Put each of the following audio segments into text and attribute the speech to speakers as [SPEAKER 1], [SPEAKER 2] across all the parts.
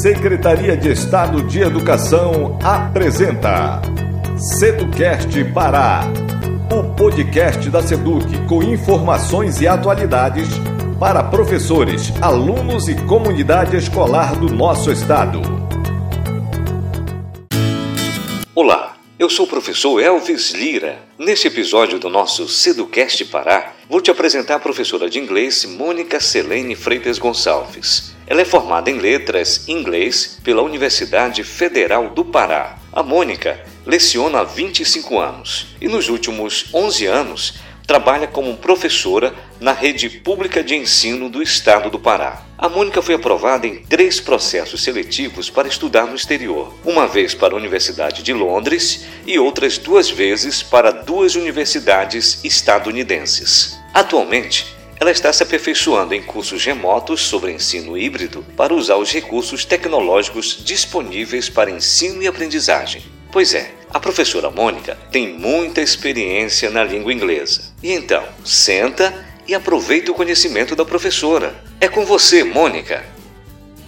[SPEAKER 1] Secretaria de Estado de Educação apresenta Seducast Pará, o podcast da Seduc com informações e atualidades para professores, alunos e comunidade escolar do nosso estado.
[SPEAKER 2] Olá, eu sou o professor Elvis Lira. Neste episódio do nosso Seducast Pará, vou te apresentar a professora de inglês Mônica Selene Freitas Gonçalves. Ela é formada em letras inglês pela Universidade Federal do Pará. A Mônica leciona há 25 anos e nos últimos 11 anos trabalha como professora na rede pública de ensino do estado do Pará. A Mônica foi aprovada em três processos seletivos para estudar no exterior, uma vez para a Universidade de Londres e outras duas vezes para duas universidades estadunidenses. Atualmente, ela está se aperfeiçoando em cursos remotos sobre ensino híbrido para usar os recursos tecnológicos disponíveis para ensino e aprendizagem. Pois é, a professora Mônica tem muita experiência na língua inglesa. E então, senta e aproveita o conhecimento da professora. É com você, Mônica.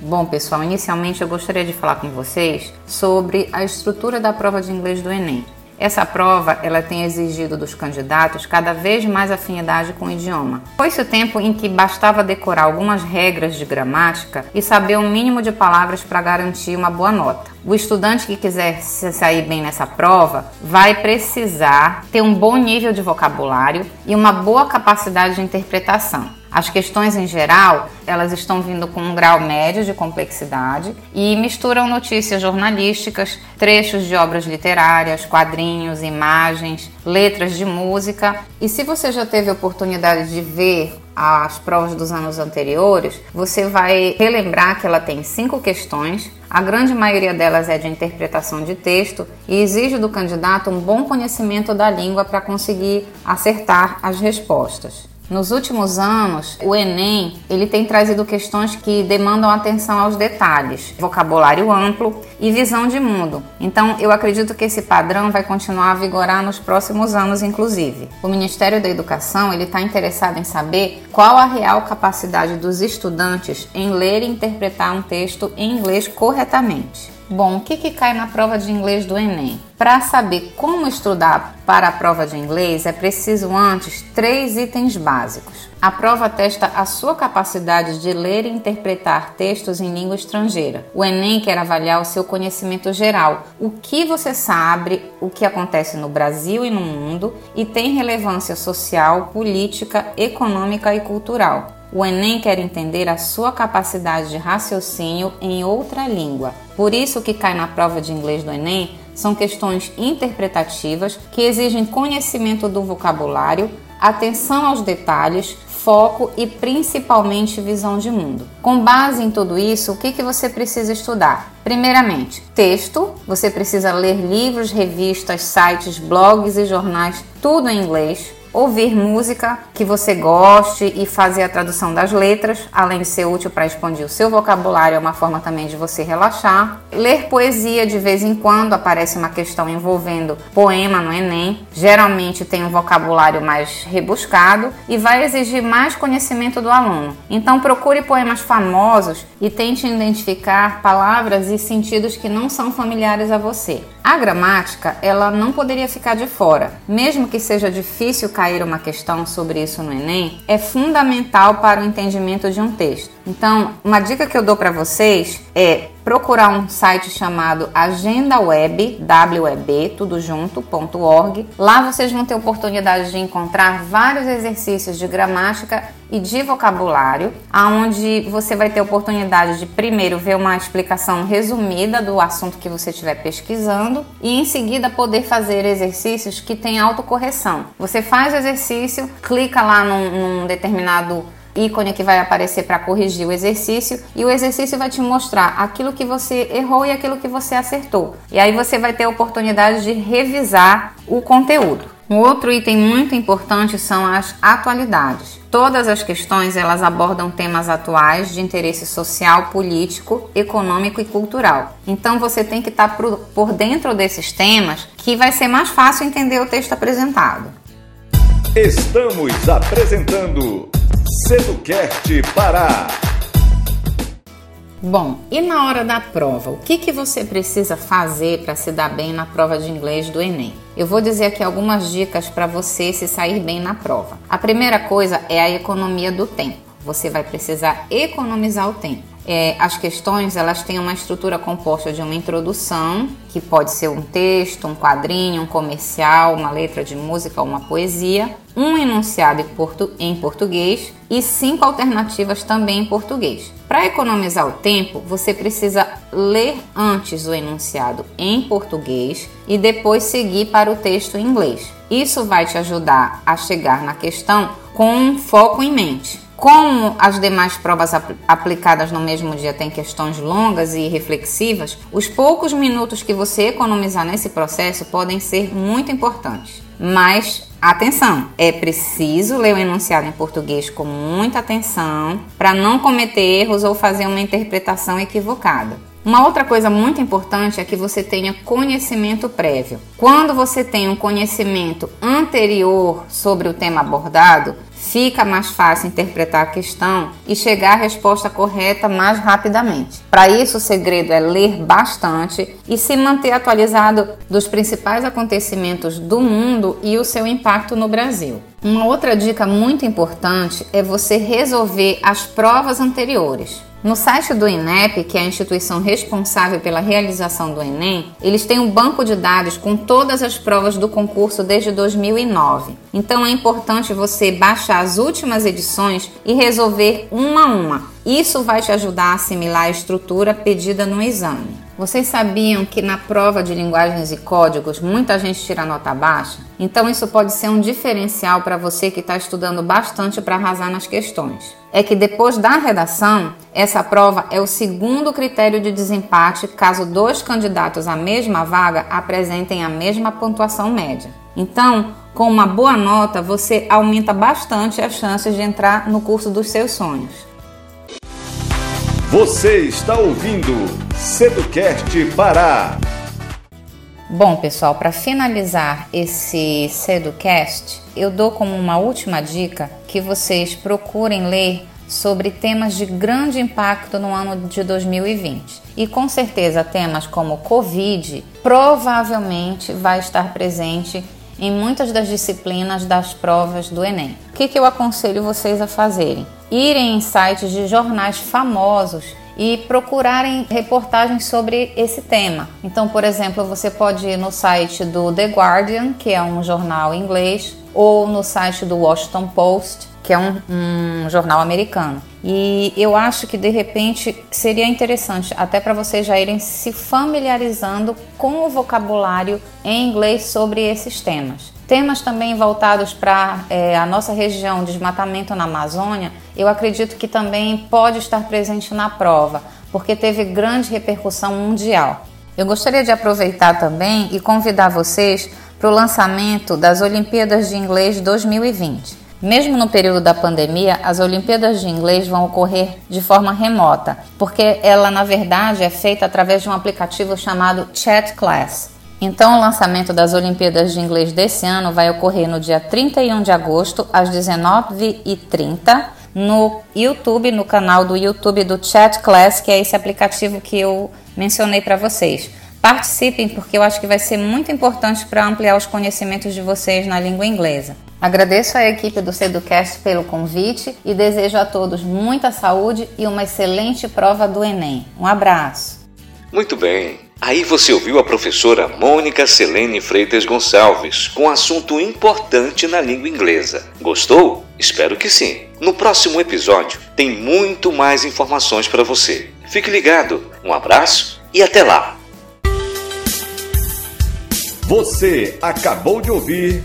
[SPEAKER 3] Bom, pessoal, inicialmente eu gostaria de falar com vocês sobre a estrutura da prova de inglês do Enem. Essa prova ela tem exigido dos candidatos cada vez mais afinidade com o idioma. Foi-se o tempo em que bastava decorar algumas regras de gramática e saber um mínimo de palavras para garantir uma boa nota. O estudante que quiser sair bem nessa prova vai precisar ter um bom nível de vocabulário e uma boa capacidade de interpretação. As questões em geral, elas estão vindo com um grau médio de complexidade e misturam notícias jornalísticas, trechos de obras literárias, quadrinhos, imagens, letras de música. E se você já teve oportunidade de ver as provas dos anos anteriores, você vai relembrar que ela tem cinco questões. A grande maioria delas é de interpretação de texto e exige do candidato um bom conhecimento da língua para conseguir acertar as respostas. Nos últimos anos, o Enem ele tem trazido questões que demandam atenção aos detalhes, vocabulário amplo e visão de mundo. Então, eu acredito que esse padrão vai continuar a vigorar nos próximos anos, inclusive. O Ministério da Educação ele está interessado em saber qual a real capacidade dos estudantes em ler e interpretar um texto em inglês corretamente. Bom, o que, que cai na prova de inglês do Enem? Para saber como estudar para a prova de inglês, é preciso antes três itens básicos. A prova testa a sua capacidade de ler e interpretar textos em língua estrangeira. O Enem quer avaliar o seu conhecimento geral, o que você sabe, o que acontece no Brasil e no mundo e tem relevância social, política, econômica e cultural. O Enem quer entender a sua capacidade de raciocínio em outra língua. Por isso que cai na prova de inglês do Enem são questões interpretativas que exigem conhecimento do vocabulário, atenção aos detalhes, foco e principalmente visão de mundo. Com base em tudo isso, o que, que você precisa estudar? Primeiramente, texto. Você precisa ler livros, revistas, sites, blogs e jornais, tudo em inglês ouvir música que você goste e fazer a tradução das letras, além de ser útil para expandir o seu vocabulário, é uma forma também de você relaxar. Ler poesia de vez em quando, aparece uma questão envolvendo poema no Enem, geralmente tem um vocabulário mais rebuscado e vai exigir mais conhecimento do aluno. Então procure poemas famosos e tente identificar palavras e sentidos que não são familiares a você. A gramática, ela não poderia ficar de fora. Mesmo que seja difícil cair uma questão sobre isso no Enem, é fundamental para o entendimento de um texto. Então, uma dica que eu dou para vocês é procurar um site chamado Agenda Web, tudo junto.org. Lá vocês vão ter oportunidade de encontrar vários exercícios de gramática e de vocabulário, aonde você vai ter oportunidade de primeiro ver uma explicação resumida do assunto que você estiver pesquisando e em seguida poder fazer exercícios que têm autocorreção. Você faz o exercício, clica lá num, num determinado ícone que vai aparecer para corrigir o exercício e o exercício vai te mostrar aquilo que você errou e aquilo que você acertou. E aí você vai ter a oportunidade de revisar o conteúdo. Um outro item muito importante são as atualidades. Todas as questões elas abordam temas atuais de interesse social, político, econômico e cultural. Então você tem que estar por dentro desses temas que vai ser mais fácil entender o texto apresentado.
[SPEAKER 1] Estamos apresentando Seducast Pará.
[SPEAKER 3] Bom, e na hora da prova, o que, que você precisa fazer para se dar bem na prova de inglês do Enem? Eu vou dizer aqui algumas dicas para você se sair bem na prova. A primeira coisa é a economia do tempo. Você vai precisar economizar o tempo. É, as questões elas têm uma estrutura composta de uma introdução, que pode ser um texto, um quadrinho, um comercial, uma letra de música, uma poesia, um enunciado em, portu em português e cinco alternativas também em português. Para economizar o tempo, você precisa ler antes o enunciado em português e depois seguir para o texto em inglês. Isso vai te ajudar a chegar na questão com um foco em mente. Como as demais provas apl aplicadas no mesmo dia têm questões longas e reflexivas, os poucos minutos que você economizar nesse processo podem ser muito importantes. Mas atenção, é preciso ler o enunciado em português com muita atenção para não cometer erros ou fazer uma interpretação equivocada. Uma outra coisa muito importante é que você tenha conhecimento prévio. Quando você tem um conhecimento anterior sobre o tema abordado, fica mais fácil interpretar a questão e chegar à resposta correta mais rapidamente. Para isso, o segredo é ler bastante e se manter atualizado dos principais acontecimentos do mundo e o seu impacto no Brasil. Uma outra dica muito importante é você resolver as provas anteriores. No site do INEP, que é a instituição responsável pela realização do Enem, eles têm um banco de dados com todas as provas do concurso desde 2009. Então é importante você baixar as últimas edições e resolver uma a uma. Isso vai te ajudar a assimilar a estrutura pedida no exame. Vocês sabiam que na prova de linguagens e códigos muita gente tira nota baixa? Então isso pode ser um diferencial para você que está estudando bastante para arrasar nas questões. É que depois da redação, essa prova é o segundo critério de desempate caso dois candidatos à mesma vaga apresentem a mesma pontuação média. Então, com uma boa nota, você aumenta bastante as chances de entrar no curso dos seus sonhos.
[SPEAKER 1] Você está ouvindo Seducast Pará.
[SPEAKER 3] Bom, pessoal, para finalizar esse Seducast, eu dou como uma última dica que vocês procurem ler sobre temas de grande impacto no ano de 2020. E com certeza temas como Covid provavelmente vai estar presente em muitas das disciplinas das provas do Enem. O que, que eu aconselho vocês a fazerem? Irem em sites de jornais famosos e procurarem reportagens sobre esse tema. Então, por exemplo, você pode ir no site do The Guardian, que é um jornal inglês, ou no site do Washington Post, que é um, um jornal americano. E eu acho que de repente seria interessante até para vocês já irem se familiarizando com o vocabulário em inglês sobre esses temas. Temas também voltados para é, a nossa região, desmatamento na Amazônia, eu acredito que também pode estar presente na prova, porque teve grande repercussão mundial. Eu gostaria de aproveitar também e convidar vocês para o lançamento das Olimpíadas de Inglês 2020. Mesmo no período da pandemia, as Olimpíadas de Inglês vão ocorrer de forma remota, porque ela na verdade é feita através de um aplicativo chamado Chat Class. Então, o lançamento das Olimpíadas de Inglês desse ano vai ocorrer no dia 31 de agosto, às 19h30, no YouTube, no canal do YouTube do Chat Class, que é esse aplicativo que eu mencionei para vocês. Participem, porque eu acho que vai ser muito importante para ampliar os conhecimentos de vocês na língua inglesa. Agradeço à equipe do Seducast pelo convite e desejo a todos muita saúde e uma excelente prova do Enem. Um abraço.
[SPEAKER 2] Muito bem. Aí você ouviu a professora Mônica Selene Freitas Gonçalves com um assunto importante na língua inglesa. Gostou? Espero que sim. No próximo episódio tem muito mais informações para você. Fique ligado. Um abraço e até lá.
[SPEAKER 1] Você acabou de ouvir